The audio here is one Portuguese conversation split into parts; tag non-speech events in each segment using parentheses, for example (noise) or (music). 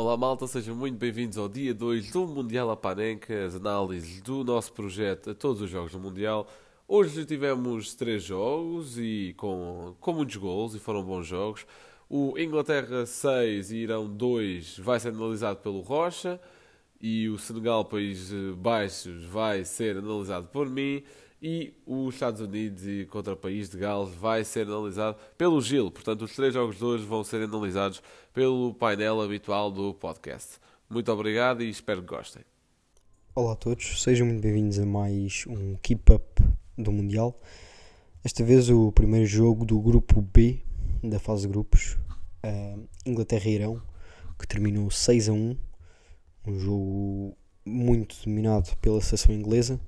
Olá malta, sejam muito bem-vindos ao dia 2 do Mundial Apanenca, as análises do nosso projeto a todos os jogos do Mundial. Hoje tivemos três jogos e com, com muitos gols e foram bons jogos. O Inglaterra 6 e Irão 2 vai ser analisado pelo Rocha e o Senegal Países Baixos vai ser analisado por mim e os Estados Unidos e contra o país de Gales vai ser analisado pelo Gil. Portanto, os três jogos de hoje vão ser analisados pelo painel habitual do podcast. Muito obrigado e espero que gostem. Olá a todos, sejam muito bem-vindos a mais um Keep Up do Mundial. Esta vez o primeiro jogo do grupo B da fase de grupos, uh, Inglaterra e Irão, que terminou 6 a 1, um jogo muito dominado pela seleção inglesa.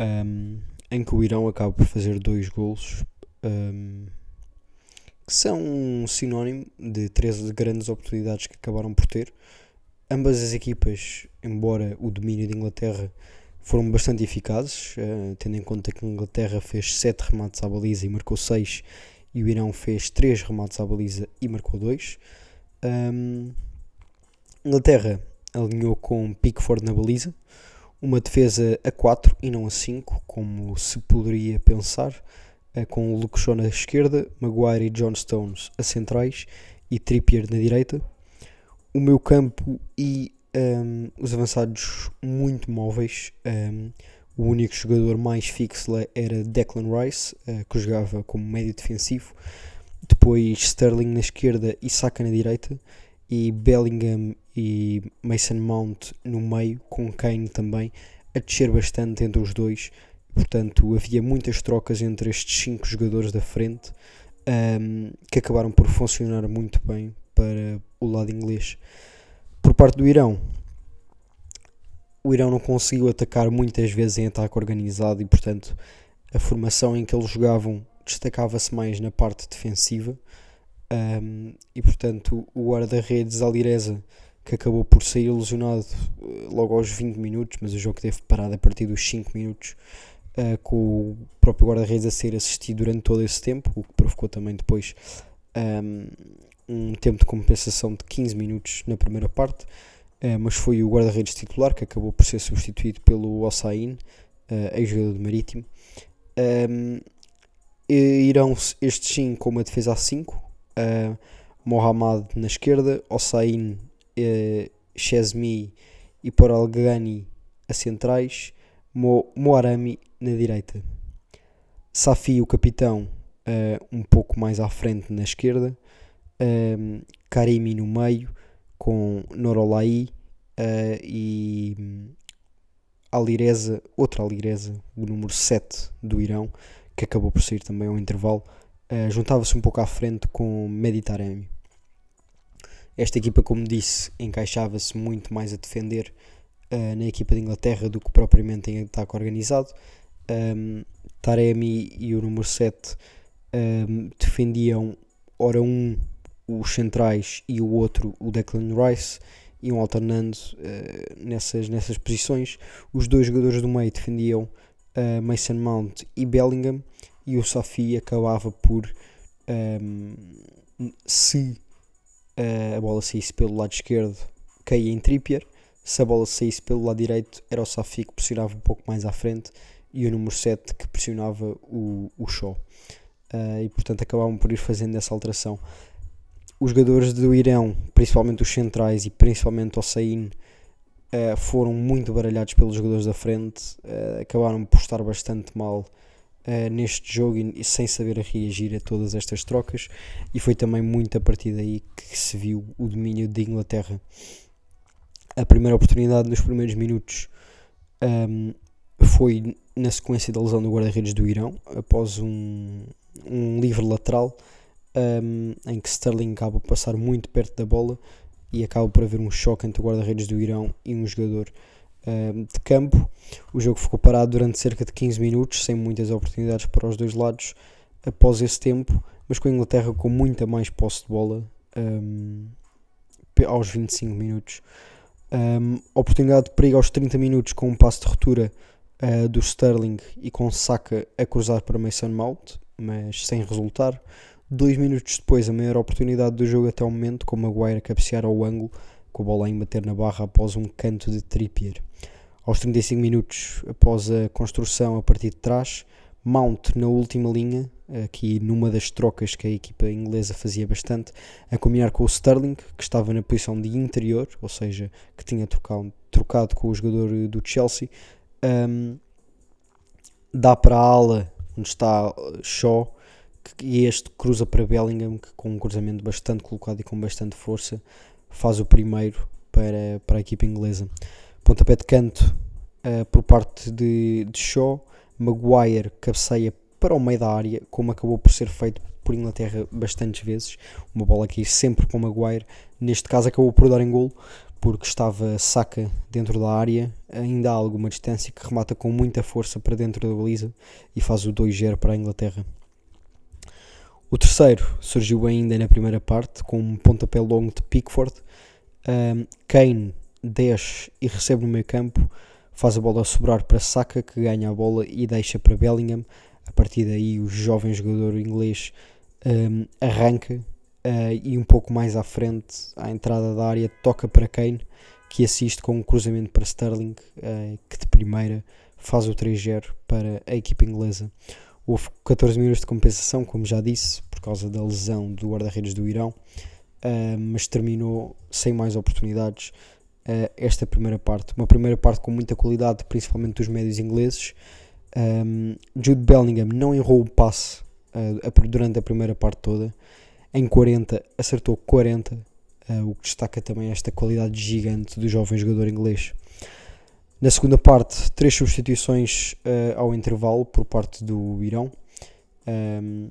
Um, em que o Irão acaba por fazer dois golos um, que são um sinónimo de três grandes oportunidades que acabaram por ter. Ambas as equipas, embora o domínio de Inglaterra foram bastante eficazes, uh, tendo em conta que a Inglaterra fez 7 remates à baliza e marcou 6, e o Irão fez 3 remates à baliza e marcou 2. Um, Inglaterra alinhou com Pickford na baliza, uma defesa a 4 e não a 5, como se poderia pensar, eh, com Luke Shaw na esquerda, Maguire e John Stones a centrais e Trippier na direita. O meu campo e um, ehm, os avançados muito móveis. Um, ehm, o único jogador mais fixo era Declan Rice, uh, que jogava como médio defensivo. Depois Sterling na esquerda e Saka na direita. E Bellingham e Mason Mount no meio, com Kane também a descer bastante entre os dois. Portanto, havia muitas trocas entre estes cinco jogadores da frente um, que acabaram por funcionar muito bem para o lado inglês. Por parte do Irão, o Irão não conseguiu atacar muitas vezes em ataque organizado e, portanto, a formação em que eles jogavam destacava-se mais na parte defensiva. Um, e portanto, o guarda-redes Alireza que acabou por sair lesionado eh, logo aos 20 minutos, mas o jogo teve parado a partir dos 5 minutos, uh, com o próprio guarda-redes a ser assistido durante todo esse tempo, o que provocou também depois um, ehm, um tempo de compensação de 15 minutos na primeira parte, uh, mas foi o guarda-redes titular que acabou por ser substituído pelo Ossain, uh, ex-jogador do Marítimo. Um, ehm, irão estes sim com uma defesa a 5, uh, Mohamed na esquerda, Ossain uh, Chesmi e Poralgani a centrais, Mo, Moarami na direita. Safi, o capitão, uh, um pouco mais à frente na esquerda, um, Karimi no meio, com Norolai uh, e hum, Alireza, outra Alireza, o número 7 do Irão, que acabou por sair também ao intervalo, uh, juntava-se um pouco à frente com Meditaremi. Esta equipa, como disse, encaixava-se muito mais a defender uh, na equipa de Inglaterra do que propriamente em ataque organizado. Um, Taremi e o número 7 um, defendiam, ora um, os centrais e o outro, o Declan Rice, iam alternando uh, nessas, nessas posições. Os dois jogadores do meio defendiam uh, Mason Mount e Bellingham, e o Safi acabava por um, se a bola saísse pelo lado esquerdo, caía em Trippier. Se a bola saísse pelo lado direito, era o Safi que pressionava um pouco mais à frente e o número 7 que pressionava o, o Shaw. Uh, e portanto acabavam por ir fazendo essa alteração. Os jogadores do Irão, principalmente os centrais e principalmente o Sain, uh, foram muito baralhados pelos jogadores da frente, uh, acabaram por estar bastante mal uh, neste jogo e, e, sem saber reagir a todas estas trocas. E foi também muito a partir daí que se viu o domínio de Inglaterra. A primeira oportunidade nos primeiros minutos um, foi na sequência da lesão do guarda-redes do Irão, após um, um livre lateral um, em que Sterling acaba por passar muito perto da bola e acaba por haver um choque entre o guarda-redes do Irão e um jogador de campo. O jogo ficou parado durante cerca de 15 minutos, sem muitas oportunidades para os dois lados após esse tempo, mas com a Inglaterra com muita mais posse de bola um, aos 25 minutos. Um, oportunidade de perigo aos 30 minutos com um passo de ruptura uh, do Sterling e com Saka a cruzar para Mason Mount, mas sem resultar. Dois minutos depois, a maior oportunidade do jogo até o momento, com Maguire a cabecear ao ângulo com a bola em bater na barra após um canto de Trippier. Aos 35 minutos, após a construção a partir de trás, Mount na última linha, aqui numa das trocas que a equipa inglesa fazia bastante, a combinar com o Sterling, que estava na posição de interior, ou seja, que tinha trocado, trocado com o jogador do Chelsea, um, dá para a ala onde está Shaw, e este cruza para Bellingham, que com um cruzamento bastante colocado e com bastante força, faz o primeiro para, para a equipa inglesa. Pontapé de canto uh, por parte de, de Shaw, Maguire cabeceia para o meio da área, como acabou por ser feito por Inglaterra bastantes vezes. Uma bola aqui sempre para o Maguire. Neste caso acabou por dar em gol, porque estava saca dentro da área, ainda há alguma distância, que remata com muita força para dentro da baliza e faz o 2-0 para a Inglaterra. O terceiro surgiu ainda na primeira parte, com um pontapé longo de Pickford. Um, Kane desce e recebe no meio campo, faz a bola sobrar para Saka, que ganha a bola e deixa para Bellingham. A partir daí, o jovem jogador inglês um, arranca uh, e um pouco mais à frente, à entrada da área, toca para Kane, que assiste com um cruzamento para Sterling, uh, que de primeira faz o 3-0 para a equipa inglesa. Houve 14 minutos de compensação, como já disse, por causa da lesão do guarda-redes do Irão, uh, mas terminou sem mais oportunidades uh, esta primeira parte. Uma primeira parte com muita qualidade, principalmente dos médios ingleses. Um, Jude Bellingham não errou o passe uh, durante a primeira parte toda. Em 40, acertou 40, o que destaca também esta qualidade gigante do jovem jogador inglês. Na segunda parte, três substituições uh, ao intervalo por parte do Irão. Um,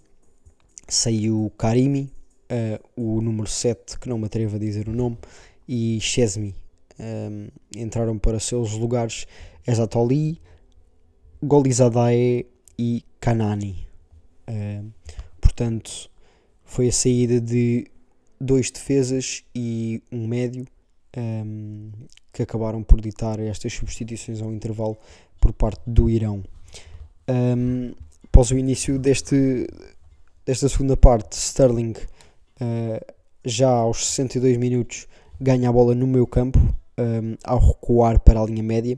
saiu Karimi, uh, o número 7, que não me atrevo a dizer o nome, e Chesmi. Um, entraram para seus lugares Ezatoli, Golizadae e Kanani. Uh, portanto, foi a saída de dois defesas e um médio um, que acabaram por ditar estas substituições ao intervalo por parte do Irão. Um, após o início deste, desta segunda parte, Sterling, uh, já aos 62 minutos, ganha a bola no meu campo um, ao recuar para a linha média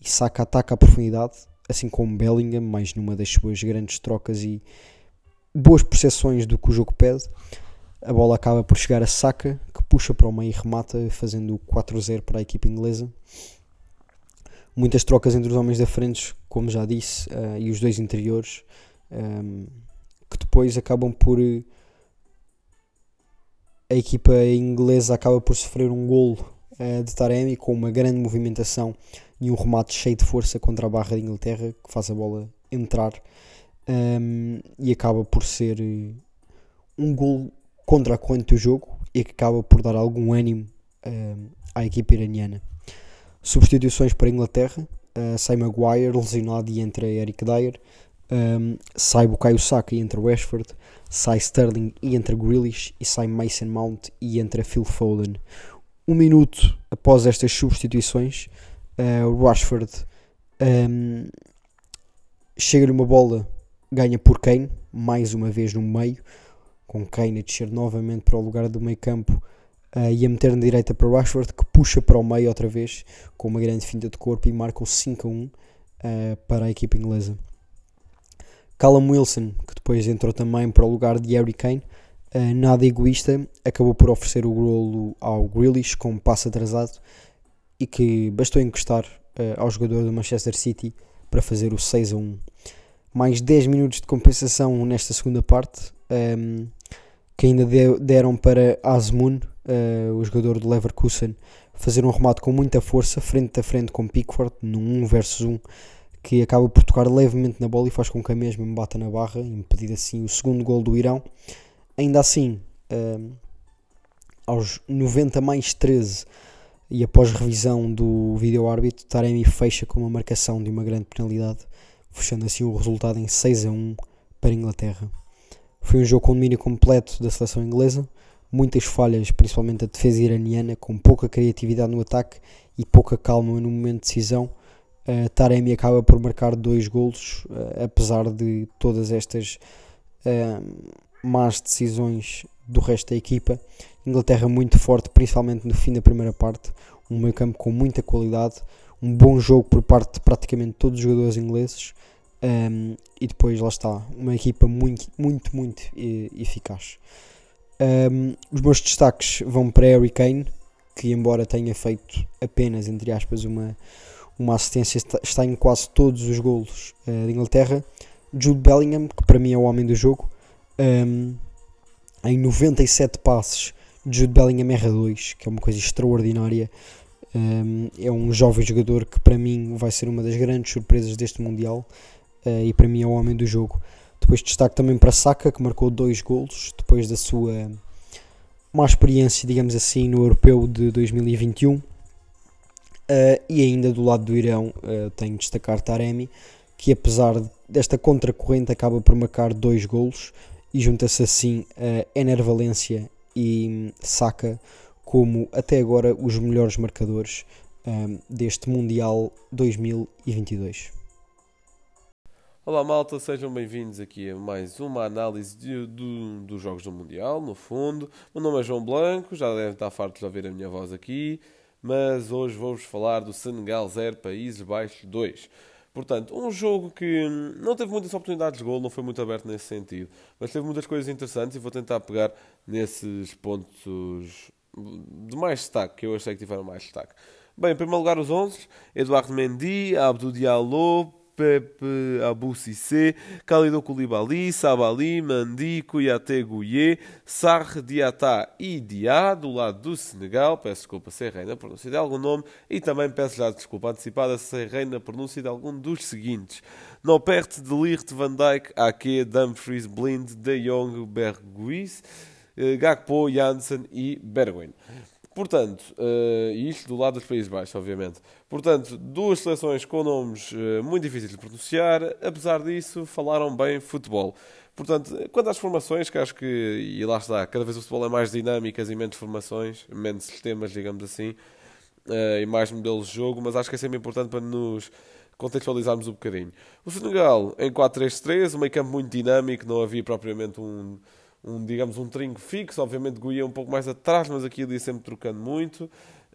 e saca ataca a profundidade, assim como Bellingham, mais numa das suas grandes trocas e boas percepções do que o jogo pede. A bola acaba por chegar a Saka, que puxa para o meio e remata, fazendo 4-0 para a equipa inglesa. Muitas trocas entre os homens da frente, como já disse, uh, e os dois interiores, um, ehm, que depois acabam por. A equipa inglesa acaba por sofrer um golo uh, de Taremi com uma grande movimentação e um remate cheio de força contra a barra de Inglaterra, que faz a bola entrar um, ehm, e acaba por ser eh, um gol contra a corrente do jogo e que acaba por dar algum ânimo uh, à equipa iraniana. Substituições para a Inglaterra, uh, sai Maguire lesionado e entra Eric Dyer, um, sai Bukayo Saka e entra Rashford, sai Sterling e entra Grealish e sai Mason Mount e entra Phil Foden. Um minuto após estas substituições, uh, Rashford um, chega-lhe uma bola, ganha por Kane, mais uma vez no meio, com Kane a descer novamente para o lugar do meio campo uh, e a meter na direita para Rashford que puxa para o meio outra vez com uma grande finta de corpo e marca o 5 a 1 uh, eh, para a equipa inglesa. Callum Wilson, que depois entrou também para o lugar de Harry Kane, uh, nada egoísta, acabou por oferecer o golo ao Grealish com um passo atrasado e que bastou encostar ao jogador do Manchester City para fazer o 6 a 1. Mais 10 minutos de compensação nesta segunda parte. Um, ehm, que ainda deram para Asmun, uh, o jogador do Leverkusen, fazer um remate com muita força, frente a frente com Pickford, num 1 versus 1, que acaba por tocar levemente na bola e faz com que a mesma bata na barra, impedir assim o segundo gol do Irão. Ainda assim, uh, aos 90 mais 13, e após revisão do vídeo árbitro, Taremi fecha com uma marcação de uma grande penalidade, fechando assim o resultado em 6 a 1 para a Inglaterra. Foi um jogo com domínio completo da seleção inglesa, muitas falhas, principalmente a defesa iraniana, com pouca criatividade no ataque e pouca calma no momento de decisão. Uh, Taremi acaba por marcar dois golos, uh, apesar de todas estas uh, más decisões do resto da equipa. Inglaterra muito forte, principalmente no fim da primeira parte. Um meio campo com muita qualidade, um bom jogo por parte de praticamente todos os jogadores ingleses. Um, e depois lá está, uma equipa muito, muito, muito eficaz. Um, os meus destaques vão para Harry Kane, que embora tenha feito apenas, entre aspas, uma, uma assistência, está, em quase todos os golos uh, de Inglaterra. Jude Bellingham, que para mim é o homem do jogo, um, em 97 passes, Jude Bellingham erra 2, que é uma coisa extraordinária. Um, é um jovem jogador que para mim vai ser uma das grandes surpresas deste Mundial e para mim é o homem do jogo. Depois destaque também para Saka, que marcou dois golos depois da sua má experiência, digamos assim, no Europeu de 2021. Uh, eh, e ainda do lado do Irão, uh, tenho de destacar Taremi, que apesar desta contracorrente acaba por marcar dois golos e junta-se assim a Ener Valência e Saka como até agora os melhores marcadores um, deste Mundial 2022. Olá malta, sejam bem-vindos aqui a mais uma análise de, do, dos Jogos do Mundial, no fundo. Meu nome é João Blanco, já devem estar fartos de ouvir a minha voz aqui, mas hoje vamos falar do Senegal 0, Países Baixos 2. Portanto, um jogo que não teve muitas oportunidades de gol, não foi muito aberto nesse sentido, mas teve muitas coisas interessantes e vou tentar pegar nesses pontos de mais destaque, que eu achei que tiveram mais destaque. Bem, em primeiro lugar os 11, Eduardo Mendy, Abdou Diallo, Pepe Abou Cissé, Khalidou Koulibaly, Sabali, Mandi, Kouyaté Gouye, Sarr Diatá e Dia, do lado do Senegal. Peço desculpa se errei na pronúncia de algum nome e também peço já desculpa antecipada se errei na pronúncia de algum dos seguintes. Nopert, De Ligt, Van Dijk, Ake, Dumfries, Blind, De Jong, Berguis, eh, Gakpo, Janssen e Bergwijn. Portanto, uh, isto do lado dos Países Baixos, obviamente. Portanto, duas seleções com nomes uh, muito difíceis de pronunciar, apesar disso, falaram bem futebol. Portanto, quanto às formações, que acho que, e lá está, cada vez o futebol é mais dinâmicas e menos formações, menos sistemas, digamos assim, uh, e mais modelos de jogo, mas acho que é sempre importante para nos contextualizarmos um bocadinho. O Senegal em 4-3-3, um meio campo muito dinâmico, não havia propriamente um um, digamos, um trinco fixo. Obviamente, Goiânia um pouco mais atrás, mas aqui ali sempre trocando muito.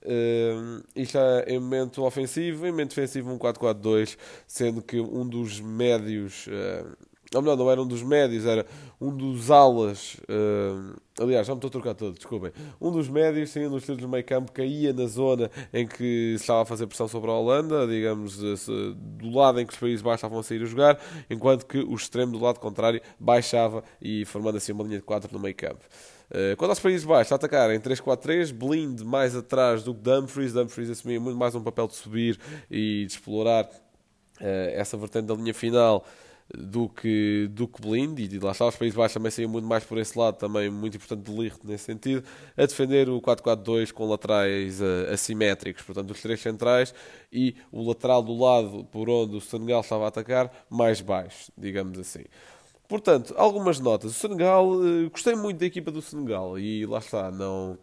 Uh, isto é em momento ofensivo, em momento defensivo, um 4-4-2, sendo que um dos médios. Uh, ou melhor, não era um dos médios, era um dos alas. Uh, aliás, já me estou a trocar todo, desculpem. Um dos médios, saindo nos tiros do meio campo, caía na zona em que estava a fazer pressão sobre a Holanda, digamos, do lado em que os países baixos estavam a sair a jogar, enquanto que o extremo do lado contrário baixava e formando assim uma linha de 4 no meio campo. Uh, quando aos Países Baixos a atacar em 3-4-3, Blind mais atrás do que Dumfries. Dumfries assumia muito mais um papel de subir e de explorar uh, essa vertente da linha final do que, do que Blind, e lá está, os Países Baixos também saíam muito mais por esse lado, também muito importante de Ligt nesse sentido, a defender o 4-4-2 com laterais uh, assimétricos, portanto os três centrais e o lateral do lado por onde o Senegal estava a atacar, mais baixo, digamos assim. Portanto, algumas notas. O Senegal, uh, gostei muito da equipa do Senegal e lá está, não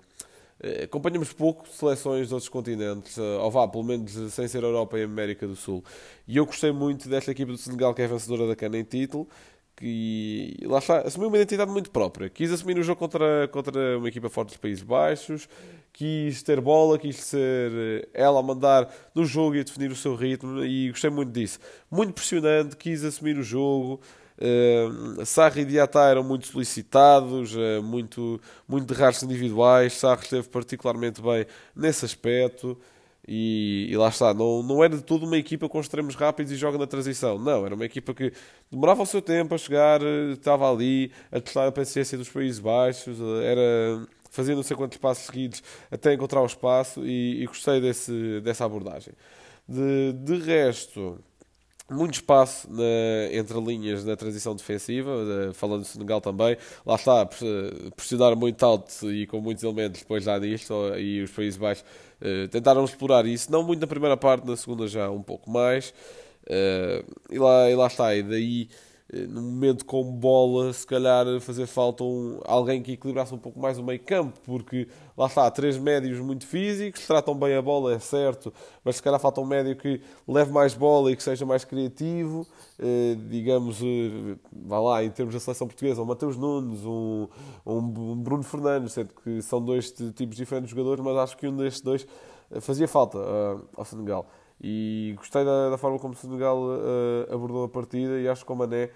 acompanhamos pouco seleções de outros continentes, eh, ou vá, pelo menos sem ser Europa e América do Sul. E eu gostei muito desta equipa do Senegal, que é vencedora da cana em título, que lá está, assumiu uma identidade muito própria. Quis assumir o jogo contra, contra uma equipa forte dos Países Baixos, quis ter bola, quis ser eh, ela a mandar no jogo e a definir o seu ritmo, e gostei muito disso. Muito impressionante, quis assumir o jogo. Uh, Sarri e Diatá eram muito solicitados, uh, muito, muito de raros individuais. Sarri esteve particularmente bem nesse aspecto. E, e, lá está, não, não era de tudo uma equipa com extremos rápidos e joga na transição. Não, era uma equipa que demorava o seu tempo a chegar, eh, estava ali a testar a paciência dos Países Baixos, era fazia não sei quantos passos seguidos até encontrar o espaço e, e gostei desse, dessa abordagem. De, de resto, muito espaço na, entre linhas na transição defensiva, uh, falando do Senegal também. Lá está, pressionar muito alto e com muitos elementos depois já disto, e os Países Baixos uh, tentaram explorar isso, não muito na primeira parte, na segunda já um pouco mais. Uh, e, lá, e lá está, e daí eh, no momento com bola, se calhar fazer falta um, alguém que equilibrasse um pouco mais o meio campo, porque lá está, três médios muito físicos, tratam bem a bola, é certo, mas se calhar falta um médio que leve mais bola e que seja mais criativo, eh, digamos, eh, vá lá, em termos da seleção portuguesa, um Mateus Nunes, um, um Bruno Fernandes, sendo que são dois tipos diferentes de jogadores, mas acho que um destes dois fazia falta ao Senegal. E gostei da, da forma como o Senegal uh, abordou a partida e acho que o Mané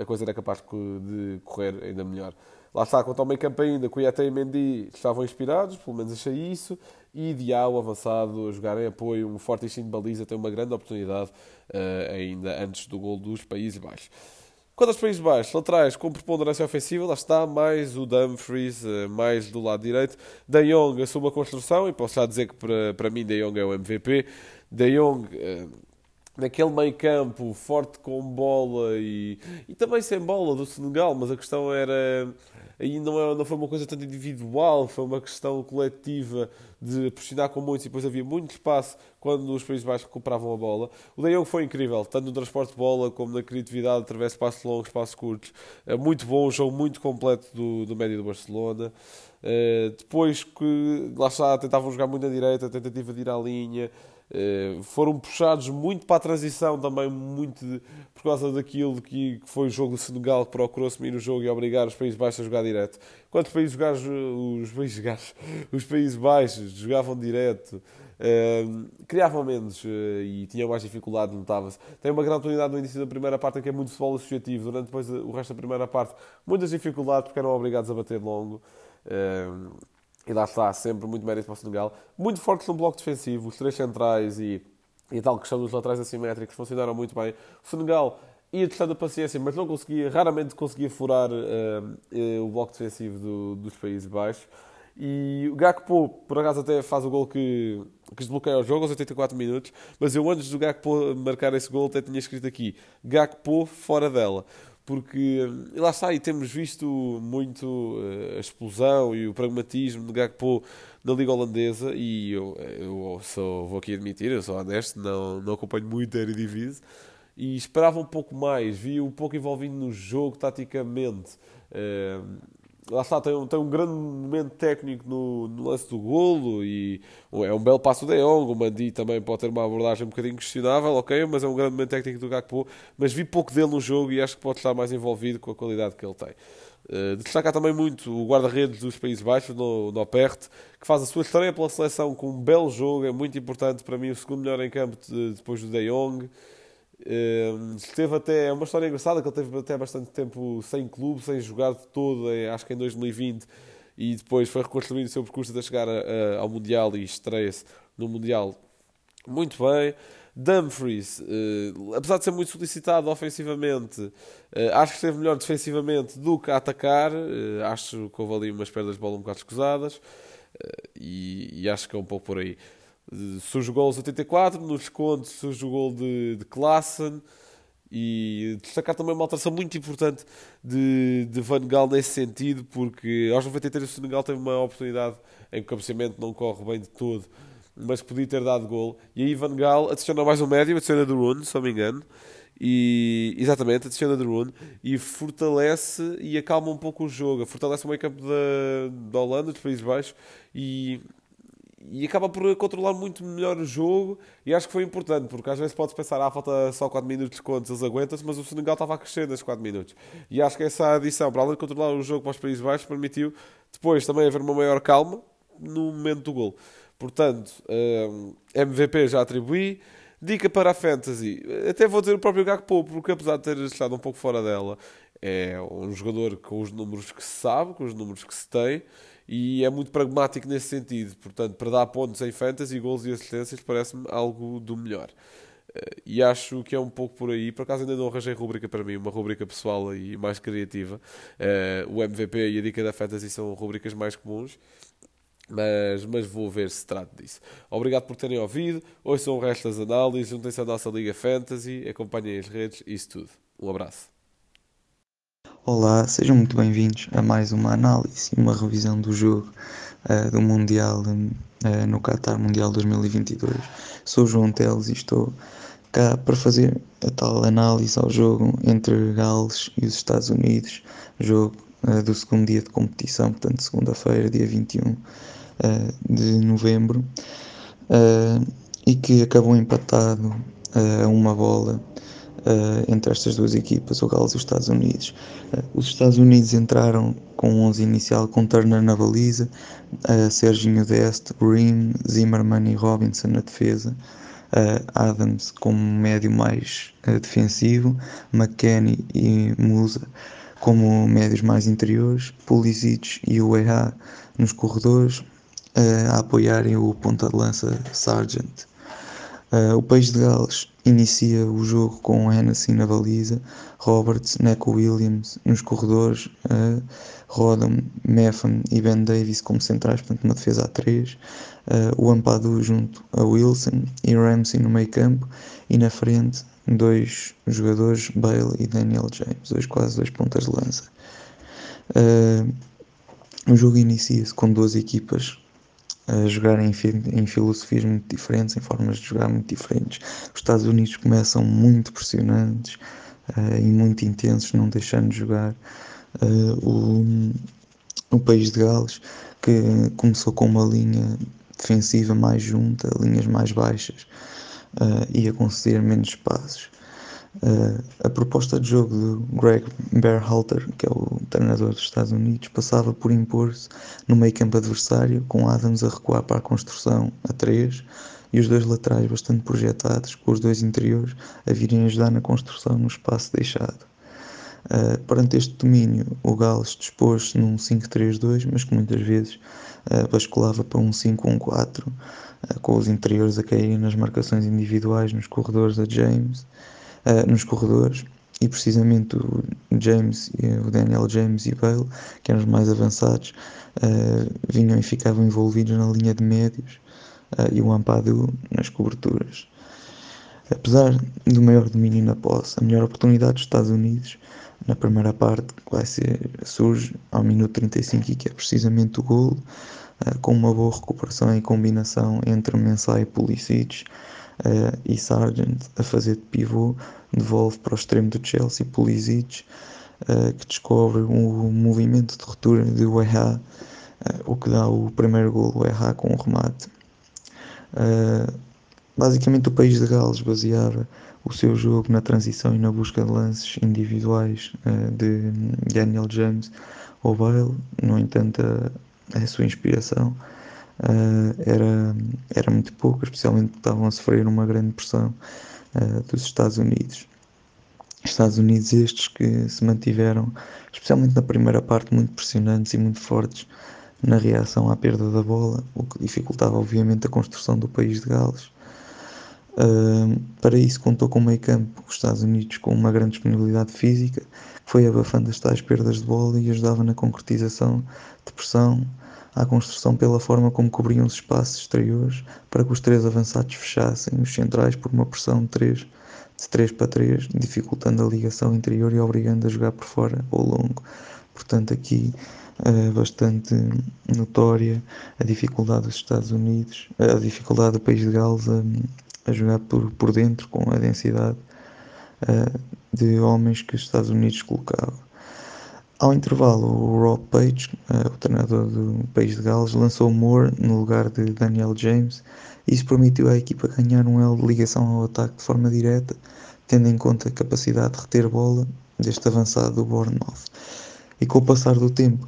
a coisa era capaz de correr ainda melhor. Lá está, quanto ao meio campo ainda, Kouyaté e Mendy estavam inspirados, pelo menos achei isso, e Diao avançado a jogar em apoio, um forte instinto de baliza, tem uma grande oportunidade uh, ainda antes do gol dos Países Baixos. Quanto aos Países Baixos, laterais com preponderância ofensiva, lá está mais o Dumfries, uh, mais do lado direito. De Jong assume a construção, e posso já dizer que para, para mim De Jong é o MVP. De Jong, uh, naquele meio campo, forte com bola e, e também sem bola do Senegal, mas a questão era. Aí não, é, não foi uma coisa tanto individual, foi uma questão coletiva de pressionar com muitos e depois havia muito espaço quando os Países Baixos recuperavam a bola. O De Jong foi incrível, tanto no transporte de bola como na criatividade através de passos longos, passos curtos. É muito bom, um jogo muito completo do, do médio do Barcelona. Uh, depois que lá está, tentavam jogar muito na direita, tentativa de ir à linha. Uh, foram puxados muito para a transição também, muito de, por causa daquilo que, que, foi o jogo do Senegal, que procurou assumir o jogo e obrigar os Países Baixos a jogar direto. Quando os Países Baixos, os Países os Países Baixos jogavam direto, uh, criavam menos uh, e tinham mais dificuldade, notava-se. Tem uma grande oportunidade no início da primeira parte, que é muito futebol associativo. Durante depois o resto da primeira parte, muitas dificuldades, porque eram obrigados a bater longo. E lá está, sempre muito mérito para o Senegal. Muito fortes no bloco defensivo, os três centrais e, e a tal questão dos laterais assimétricos funcionaram muito bem. O Senegal ia testando a paciência, mas não conseguia, raramente conseguia furar uh, uh, o bloco defensivo do, dos Países Baixos. E o Gakpo, por acaso, até faz o gol que, que desbloqueia o jogo aos 84 minutos. Mas eu, antes do Gakpo marcar esse gol, até tinha escrito aqui: Gakpo fora dela porque lá está, e temos visto muito uh, a explosão e o pragmatismo de Gakpo na Liga Holandesa, e eu, eu sou, vou aqui admitir, eu sou honesto, não, não acompanho muito a Eredivisie, e esperava um pouco mais, vi um pouco envolvido no jogo taticamente. Lá está, tem um, tem um grande momento técnico no, no, lance do golo e é um belo passo de Jong. O Mandi também pode ter uma abordagem um bocadinho questionável, ok, mas é um grande momento técnico do Gakpo. Mas vi pouco dele no jogo e acho que pode estar mais envolvido com a qualidade que ele tem. Uh, destacar também muito o guarda-redes dos Países Baixos, no, no Opert, que faz a sua estreia pela seleção com um belo jogo, é muito importante para mim, o segundo melhor em campo de, depois do De Jong. Uh, esteve até, é uma história engraçada que ele teve até bastante tempo sem clube, sem jogar de todo, acho que em 2020, e depois foi reconstruindo o seu percurso até chegar ao Mundial e estreia-se no Mundial muito bem. Dumfries, uh, apesar de ser muito solicitado ofensivamente, uh, acho que esteve melhor defensivamente do que a atacar. Uh, acho que houve ali umas perdas de bola um bocado escusadas e acho que é um pouco por aí gol aos 84, nos descontos surge o gol de, de e destacar também uma alteração muito importante de, de Van Gaal nesse sentido, porque aos 93 o Senegal teve uma oportunidade em que o cabeceamento não corre bem de todo, mas podia ter dado gol. E aí Van Gaal adiciona mais um médio, adiciona Drone, se não me engano, e exatamente, adiciona Drone e fortalece e acalma um pouco o jogo, fortalece o meio campo da, da Holanda, dos Países Baixos, e e acaba por controlar muito melhor o jogo e acho que foi importante, porque às vezes pode pensar, ah, falta só 4 minutos de contas, eles aguentam-se, mas o Senegal estava a crescer nesses 4 minutos. E acho que essa adição, para além de controlar o jogo para os Países Baixos, permitiu depois também haver uma maior calma no momento do gol. Portanto, eh, MVP já atribuí. Dica para a Fantasy, até vou dizer o próprio Gakpo, porque apesar de ter estado um pouco fora dela, é um jogador com os números que se sabe, com os números que se tem, e é muito pragmático nesse sentido. Portanto, para dar pontos em fantasy, gols e assistências, parece-me algo do melhor. Eh, e acho que é um pouco por aí. Por acaso ainda não arranjei rubrica para mim, uma rubrica pessoal e mais criativa. Eh, o MVP e a dica da fantasy são rubricas mais comuns. Mas, mas vou ver se trata disso. Obrigado por terem ouvido. Hoje são o resto das análises. Juntem-se à nossa Liga Fantasy. Acompanhem as redes. Isso tudo. Um abraço. Olá, sejam muito bem-vindos a mais uma análise e uma revisão do jogo uh, do Mundial uh, no Qatar Mundial 2022. Sou João Teles e estou cá para fazer a tal análise ao jogo entre Gales e os Estados Unidos, jogo uh, do segundo dia de competição, portanto, segunda-feira, dia 21 uh, de novembro, e que acabou empatado a uma bola entre estas duas equipas, o Gales e os Estados Unidos. os Estados Unidos entraram com 11 inicial com Turner na baliza, Serginho Dest, Bream, Zimmerman e Robinson na defesa uh, Adams como médio mais uh, defensivo, McKenny e Musa como médios mais interiores, Pulisic e o nos corredores uh, a apoiarem o ponta de lança Sargent. O País de Gales inicia o jogo com Hennessy na baliza, Roberts, Neco Williams nos corredores, uh, Rodham, Meffan e Ben Davis como centrais, portanto uma defesa a 3, uh, o Ampadu junto a Wilson e Ramsey no meio campo. E na frente dois jogadores, Bale e Daniel James, dois quase dois pontas de lança. Uh, o jogo inicia-se com duas equipas a jogar em, em filosofias muito diferentes, em formas de jogar muito diferentes. Os Estados Unidos começam muito pressionantes uh, e muito intensos, não deixando de jogar. Uh, o, o país de Gales, que começou com uma linha defensiva mais junta, linhas mais baixas, uh, e a conceder menos espaços. Uh, a proposta de jogo do Greg Berhalter, que é o treinador dos Estados Unidos, passava por impor-se no meio campo adversário, com Adams a recuar para a construção a 3 e os dois laterais bastante projetados, com os dois interiores a virem ajudar na construção no espaço deixado. Uh, perante este domínio, o Gales dispôs-se num 5-3-2, mas que muitas vezes uh, basculava para um 5-1-4, uh, com os interiores a caírem nas marcações individuais nos corredores a James uh, nos corredores e precisamente o James, o Daniel James e Bale, que eram os mais avançados, uh, vinham e ficavam envolvidos na linha de médios uh, e o Ampadu nas coberturas. Apesar do maior domínio na posse, a melhor oportunidade dos Estados Unidos na primeira parte vai ser, surge ao minuto 35 e que é precisamente o golo, uh, com uma boa recuperação e combinação entre Mensah e Pulisic, uh, e Sargent a fazer de pivô, devolve para o extremo do Chelsea Pulisic, uh, que descobre o movimento de ruptura de Weah, uh, o que dá o primeiro gol, Weah com o remate. basicamente o país de Gales baseava o seu jogo na transição e na busca de lances individuais de Daniel James ou Bale, no entanto a, a sua inspiração uh, era, era muito pouco, especialmente porque estavam a sofrer uma grande pressão uh, dos Estados Unidos. Estados Unidos estes que se mantiveram, especialmente na primeira parte, muito pressionantes e muito fortes na reação à perda da bola, o que dificultava obviamente a construção do país de Gales. Uh, para isso contou com o meio campo, os Estados Unidos com uma grande disponibilidade física, que foi abafando as tais perdas de bola e ajudava na concretização de pressão, à construção pela forma como cobriam os espaços exteriores para que os três avançados fechassem os centrais por uma pressão de 3, de 3 para 3, dificultando a ligação interior e obrigando a jogar por fora ou longo. Portanto, aqui é bastante notória a dificuldade dos Estados Unidos, a dificuldade do país de Gales a, a jogar por, por dentro com a densidade uh, de homens que os Estados Unidos colocavam. Ao intervalo, o Rob Page, uh, o treinador do país de Gales, lançou Moore no lugar de Daniel James isso permitiu à equipa ganhar um elo de ligação ao ataque de forma direta, tendo em conta a capacidade de reter bola deste avançado do Bournemouth. E com o passar do tempo,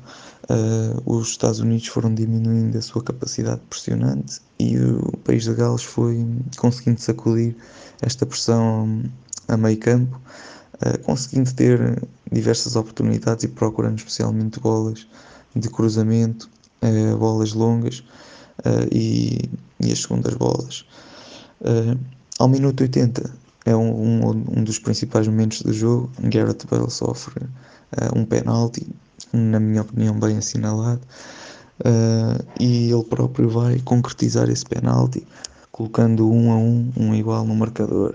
uh, os Estados Unidos foram diminuindo a sua capacidade pressionante e o país de Gales foi conseguindo sacudir esta pressão a meio campo eh, conseguindo ter diversas oportunidades e procurando especialmente bolas de cruzamento, uh, bolas longas uh, e, e, as segundas bolas. ao minuto 80 é um, um, dos principais momentos do jogo. Gareth Bale sofre um penalti, na minha opinião, bem assinalado. e ele próprio vai concretizar esse penalti, colocando um a um, um igual no marcador.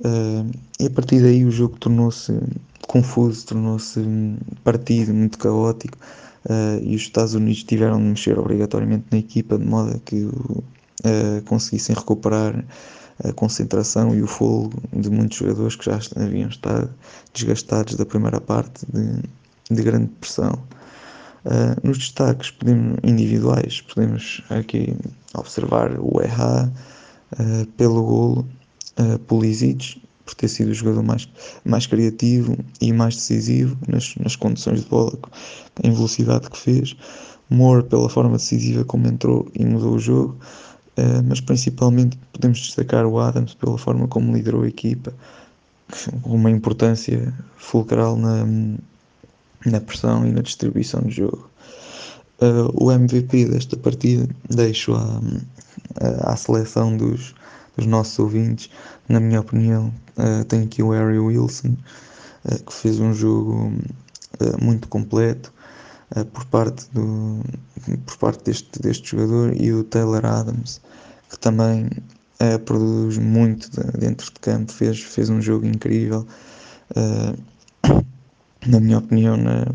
Uh, e a partir daí o jogo tornou-se confuso, tornou-se partido, muito caótico. Uh, e os Estados Unidos tiveram de mexer obrigatoriamente na equipa de modo a que uh, conseguissem recuperar a concentração e o fogo de muitos jogadores que já haviam estado desgastados da primeira parte de, de grande pressão. Uh, nos destaques podemos, individuais, podemos aqui observar o EHA uh, pelo golo, uh, Pulisic, por ter sido o jogador mais, mais criativo e mais decisivo nas, nas condições de bola, em velocidade que fez. Moore pela forma decisiva como entrou e mudou o jogo, uh, mas principalmente podemos destacar o Adams pela forma como liderou a equipa, com uma importância fulcral na, na pressão e na distribuição do jogo. Uh, o MVP desta partida deixo à, à seleção dos, dos nossos ouvintes. Na minha opinião, uh, tem aqui o Harry Wilson, uh, que fez um jogo muito completo, uh, por parte, do, por parte deste, deste jogador e o Taylor Adams, que também uh, produz muito de, dentro de campo, fez, fez um jogo incrível, uh, (coughs) na minha opinião, na,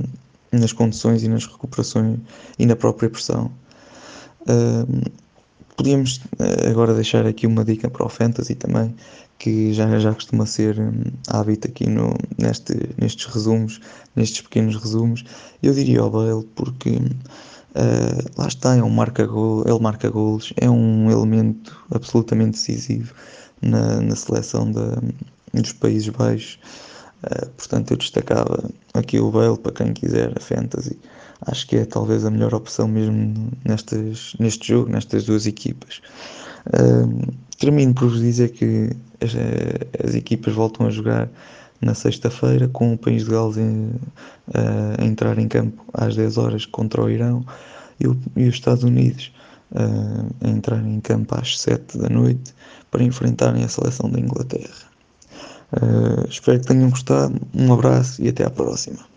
nas condições e nas recuperações e na própria pressão. Podíamos agora deixar aqui uma dica para o Fantasy também, que já, já costuma ser um, hábito aqui no, neste, nestes resumos, nestes pequenos resumos. Eu diria ao Bale porque uh, lá está, é um marca -gol, ele marca golos, é um elemento absolutamente decisivo na, na seleção da, dos Países Baixos. Uh, portanto, eu destacava aqui o Bale para quem quiser a Fantasy. Acho que é talvez a melhor opção mesmo nestas, neste jogo, nestas duas equipas. Termino por vos dizer que as, as equipas voltam a jogar na sexta-feira com o País de Gales em, a entrar em campo às 10 horas contra o Irão e, o, e os Estados Unidos a entrar em campo às 7 da noite para enfrentarem a seleção da Inglaterra. Uh, espero que tenham gostado. Um abraço e até à próxima.